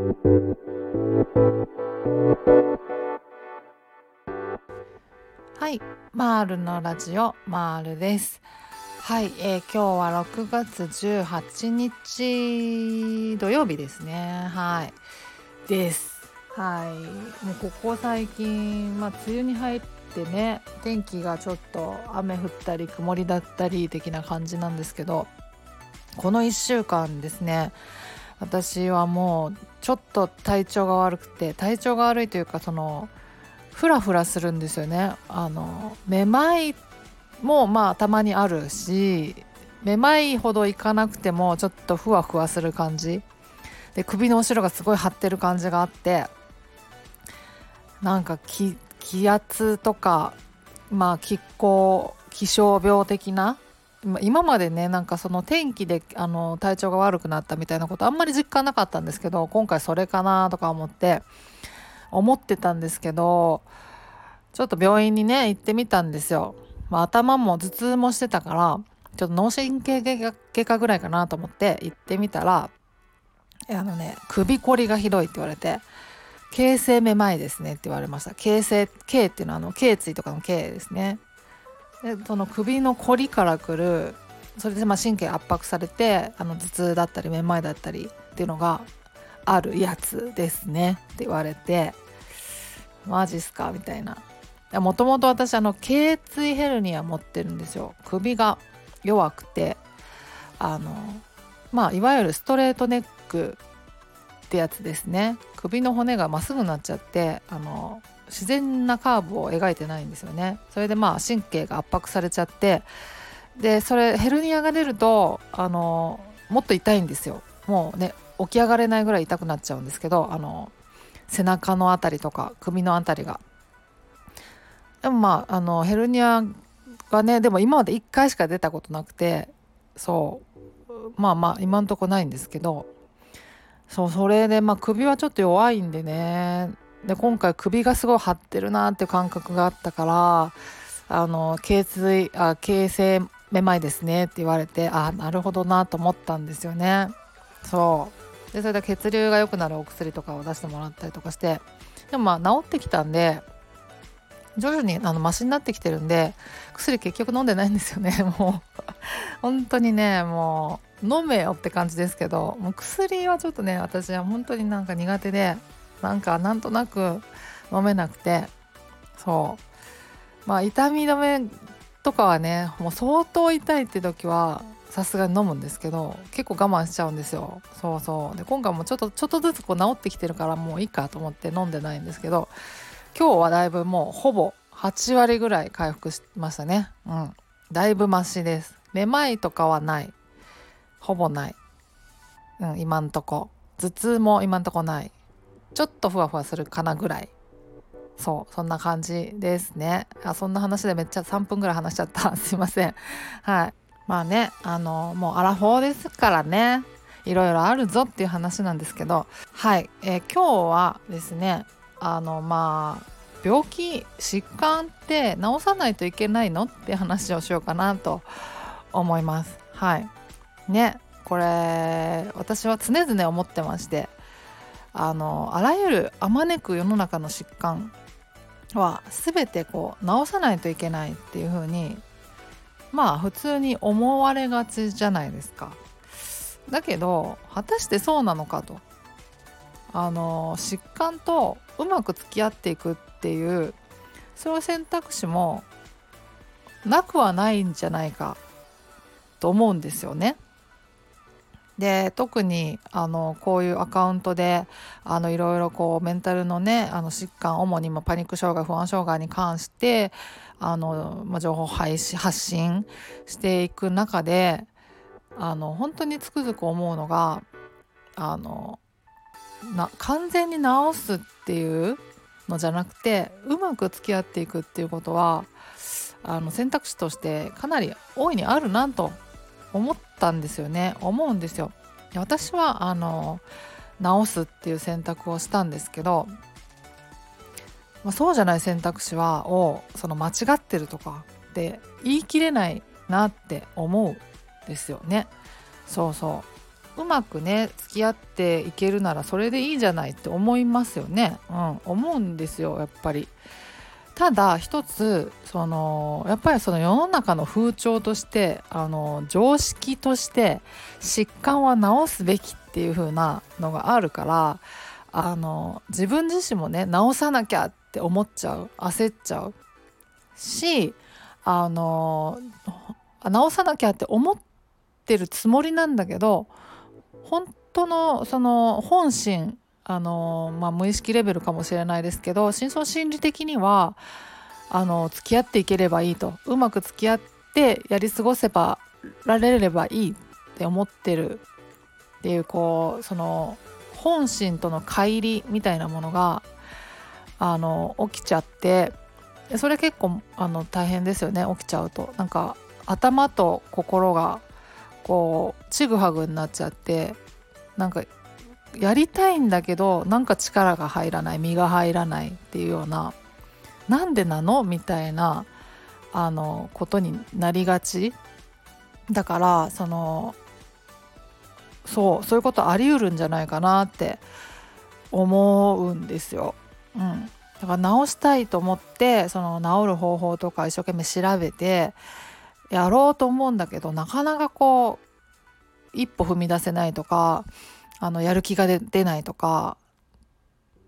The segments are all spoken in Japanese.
はいマールのラジオマールです。はい、えー、今日は6月18日土曜日ですね。はいです。はい。もうここ最近まあ梅雨に入ってね天気がちょっと雨降ったり曇りだったり的な感じなんですけどこの1週間ですね私はもうちょっと体調が悪くて体調が悪いというかそのフラフラするんですよね。あのめまいもまあたまにあるしめまいほどいかなくてもちょっとふわふわする感じ。で首の後ろがすごい張ってる感じがあってなんか気圧とかまあ気候気象病的な今までねなんかその天気であの体調が悪くなったみたいなことあんまり実感なかったんですけど今回それかなとか思って思ってたんですけどちょっと病院にね行ってみたんですよ。まあ、頭も頭痛もしてたからちょっと脳神経外科ぐらいかなと思って行ってみたらあのね首こりがひどいって言われて形成めまいですねって言われました形成頸っていうのはあの頸椎とかの頸ですねでその首のこりからくるそれでまあ神経圧迫されてあの頭痛だったりめまいだったりっていうのがあるやつですねって言われてマジっすか？みたいな。もともと私あの頸椎ヘルニア持ってるんですよ。首が弱くてあのまあいわゆるストレートネックってやつですね。首の骨がまっすぐなっちゃってあの自然なカーブを描いてないんですよね。それでまあ神経が圧迫されちゃってでそれヘルニアが出るとあのもっと痛いんですよ。もうね起き上がれないぐらい痛くなっちゃうんですけどあの背中の辺りとか首の辺りが。でもまああのヘルニアがねでも今まで1回しか出たことなくてそう。まあまあ今んとこないんですけどそうそれでまあ首はちょっと弱いんでね。で今回首がすごい張ってるなっていう感覚があったからあの頸椎あ形成めまいですねって言われてあなるほどなと思ったんですよね。そう。でそれで血流が良くなるお薬とかを出してもらったりとかしてでもまあ治ってきたんで徐々にあのマシになってきてるんで薬結局飲んでないんですよね。もう本当にねもう飲めよって感じですけどもう薬はちょっとね私は本当になんか苦手でなんかなんとなく飲めなくて。そう。まあ痛み止めとかはねもう相当痛いって時はさすがに飲むんですけど結構我慢しちゃうんですよ。そうそう。で今回もちょっとちょっとずつこう治ってきてるからもういいかと思って飲んでないんですけど今日はだいぶもうほぼ8割ぐらい回復しましたね。うん。だいぶマシです。めまいとかはない。ほぼない、うん、今んとこ。頭痛も今んとこない。ちょっとふわふわするかなぐらい。そうそんな感じですね。あそんな話でめっちゃ3分ぐらい話しちゃった。すいません。はい。まあねあのもうアラフォーですからね。いろいろあるぞっていう話なんですけど。はい、えー、今日はですねあのまあ病気疾患って治さないといけないのって話をしようかなと思います。はい。ねこれ私は常々思ってまして。あのあらゆるあまねく世の中の疾患は全てこう治さないといけないっていう風にまあ普通に思われがちじゃないですか。だけど果たしてそうなのかと。あの疾患とうまく付き合っていくっていうそういう選択肢もなくはないんじゃないかと思うんですよね。で特にあのこういうアカウントであのいろいろこうメンタルのねあの疾患主にもパニック障害不安障害に関してあの、ま、情報配信発信していく中であの本当につくづく思うのがあのな完全に治すっていうのじゃなくてうまく付き合っていくっていうことはあの選択肢としてかなり大いにあるなと思ってたんですよね。思うんですよ。私はあの直すっていう選択をしたんですけど、まあ、そうじゃない選択肢はをその間違ってるとかって言い切れないなって思うんですよね。そうそう。うまくね付き合っていけるならそれでいいじゃないって思いますよね、うん、思うんですよやっぱり。ただ一つそのやっぱりその世の中の風潮としてあの常識として疾患は治すべきっていう風なのがあるからあの自分自身もね治さなきゃって思っちゃう焦っちゃうしあの治さなきゃって思ってるつもりなんだけど本当のその本心あの、まあ、無意識レベルかもしれないですけど深層心理的にはあの付き合っていければいいと。うまく付き合ってやり過ごせばられればいいって思ってるっていうこうその本心との乖離みたいなものがあの起きちゃってそれ結構あの大変ですよね起きちゃうと。なんか頭と心がこうちぐはぐになっちゃってなんかやりたいんだけどなんか力が入らない身が入らないっていうようななんでなの？みたいなあのことになりがち。だからそのそうそういうことあり得るんじゃないかなって思うんですよ。うん、だから直したいと思ってその治る方法とか一生懸命調べてやろうと思うんだけどなかなかこう一歩踏み出せないとかあのやる気が出ないとか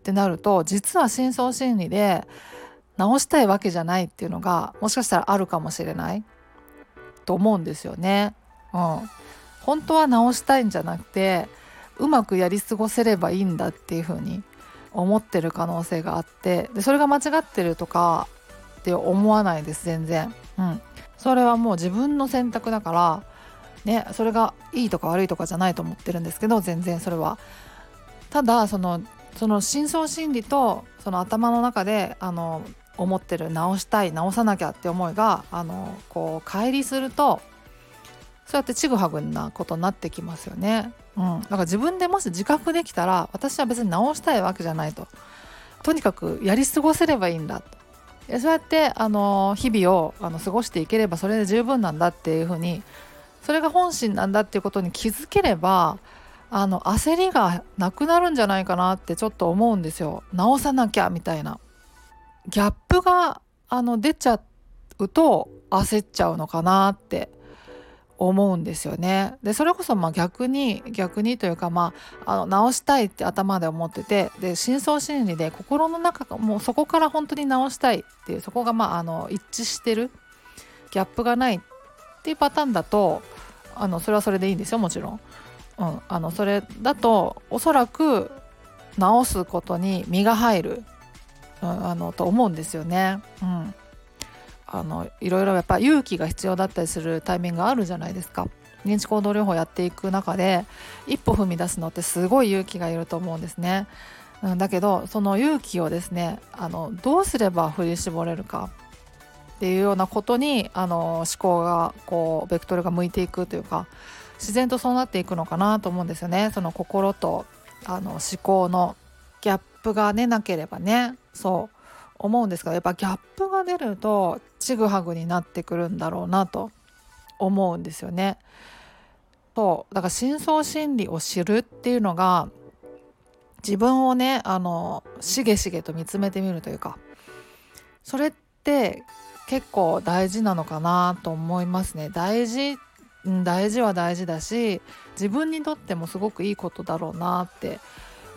ってなると実は深層心理で直したいわけじゃないっていうのがもしかしたらあるかもしれないと思うんですよね。うん、本当は直したいんじゃなくてうまくやり過ごせればいいんだっていうふうに思ってる可能性があってでそれが間違ってるとかって思わないです全然。うん、それはもう自分の選択だからねそれがいいとか悪いとかじゃないと思ってるんですけど全然それは。ただそのその深層心理とその頭の中であの思ってる直したい直さなきゃって思いがあのこう乖離するとそうやってちぐはぐなことになってきますよね。うん、だから自分でもし自覚できたら私は別に直したいわけじゃないととにかくやり過ごせればいいんだとそうやってあの日々をあの過ごしていければそれで十分なんだっていうふうにそれが本心なんだっていうことに気づければあの焦りがなくなるんじゃないかなってちょっと思うんですよ直さなきゃみたいなギャップがあの出ちゃうと焦っちゃうのかなって思うんですよね。でそれこそまあ逆に逆にというかまああの直したいって頭で思っててで深層心理で心の中がもうそこから本当に直したいっていうそこがまああの一致してるギャップがないっていうパターンだとあのそれはそれでいいんですよもちろん。うん、あのそれだとおそらく直すことに身が入る、うん、あのと思うんですよね。うんあのいろいろやっぱ勇気が必要だったりするタイミングがあるじゃないですか認知行動療法やっていく中で一歩踏み出すのってすごい勇気がいると思うんですね、うん、だけどその勇気をですねあのどうすれば振り絞れるかっていうようなことにあの思考がこうベクトルが向いていくというか自然とそうなっていくのかなと思うんですよね。その心とあの思考のギャップがねなければね。そう思うんですがやっぱギャップが出るとちぐはぐになってくるんだろうなと思うんですよね。そう。だから深層心理を知るっていうのが自分をねあのしげしげと見つめてみるというかそれって結構大事なのかなと思いますね大事大事は大事だし自分にとってもすごくいいことだろうなって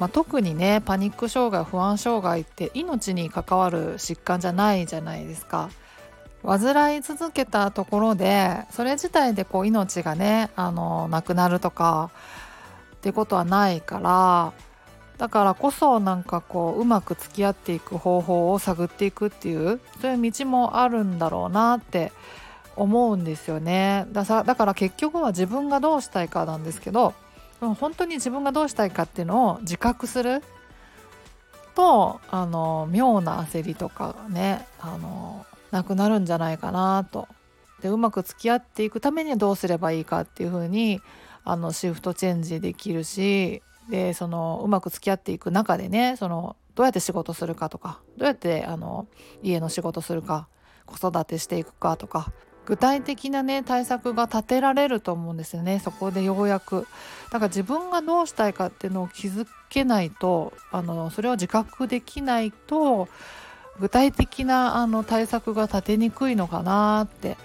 まあ、特にねパニック障害不安障害って命に関わる疾患じゃないじゃないですか。患い続けたところでそれ自体でこう命がねあのなくなるとかってことはないからだからこそなんかこううまく付き合っていく方法を探っていくっていうそういう道もあるんだろうなって思うんですよねだから結局は自分がどうしたいかなんですけど本当に自分がどうしたいかっていうのを自覚するとあの妙な焦りとかねあのなくなるんじゃないかなと。でうまく付き合っていくためにはどうすればいいかっていう風にあにシフトチェンジできるしでそのうまく付き合っていく中でねそのどうやって仕事するかとかどうやってあの家の仕事するか子育てしていくかとか具体的なね対策が立てられると思うんですよね。そこでようやく。だから自分がどうしたいかっていうのを気づけないとあのそれを自覚できないと具体的なあの対策が立てにくいのかなって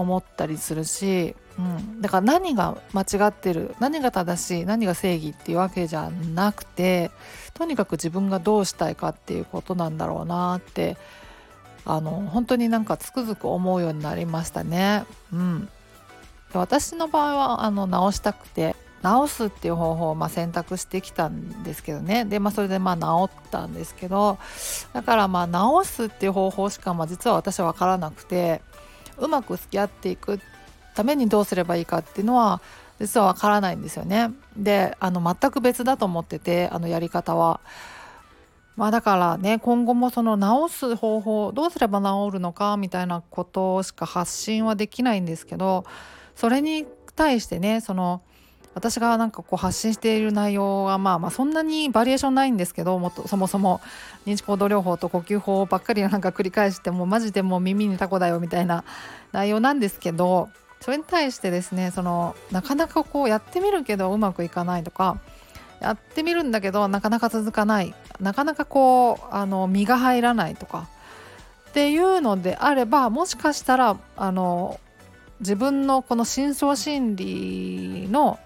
思ったりするし、うん、だから何が間違ってる何が正しい何が正義っていうわけじゃなくてとにかく自分がどうしたいかっていうことなんだろうなってあの本当になんかつくづく思うようになりましたね。うん、私の場合はあの直したくて直すっていう方法をま選択してきたんですけどね。で、まあ、それでまあ治ったんですけどだからまあ直すっていう方法しかまあ実は私は分からなくてうまく付き合っていくためにどうすればいいかっていうのは実は分からないんですよね。であの全く別だと思っててあのやり方は。まあだからね今後もその治す方法どうすれば治るのかみたいなことしか発信はできないんですけどそれに対してねその私がなんかこう発信している内容はまあまあそんなにバリエーションないんですけどもっとそもそも認知行動療法と呼吸法ばっかりなんか繰り返してもうマジでもう耳にタコだよみたいな内容なんですけどそれに対してですねそのなかなかこうやってみるけどうまくいかないとかやってみるんだけどなかなか続かないなかなかこうあの身が入らないとかっていうのであればもしかしたらあの自分のこの深層心理の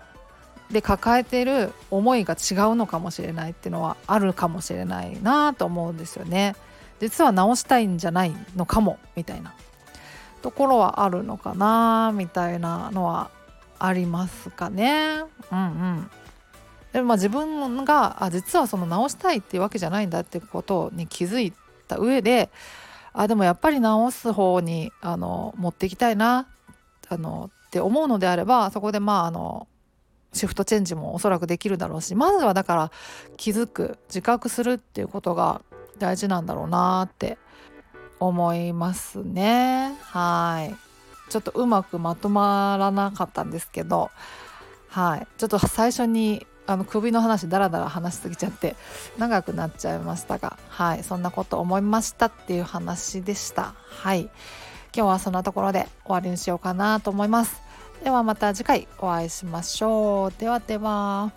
で抱えてる思いが違うのかもしれないっていうのはあるかもしれないなと思うんですよね。実は直したいんじゃないのかもみたいなところはあるのかなみたいなのはありますかね。うんうんでもまあ自分があ実はその直したいっていうわけじゃないんだってことに気づいた上であでもやっぱり直す方にあの持っていきたいなあのって思うのであればそこでまああのシフトチェンジもおそらくできるだろうしまずはだから気づく自覚するっていうことが大事なんだろうなって思いますね。はい。ちょっとうまくまとまらなかったんですけどはい。ちょっと最初にあの首の話だらだら話しすぎちゃって長くなっちゃいましたがはい。そんなこと思いましたっていう話でした。はい。今日はそんなところで終わりにしようかなと思います。ではまた次回お会いしましょう。ではでは。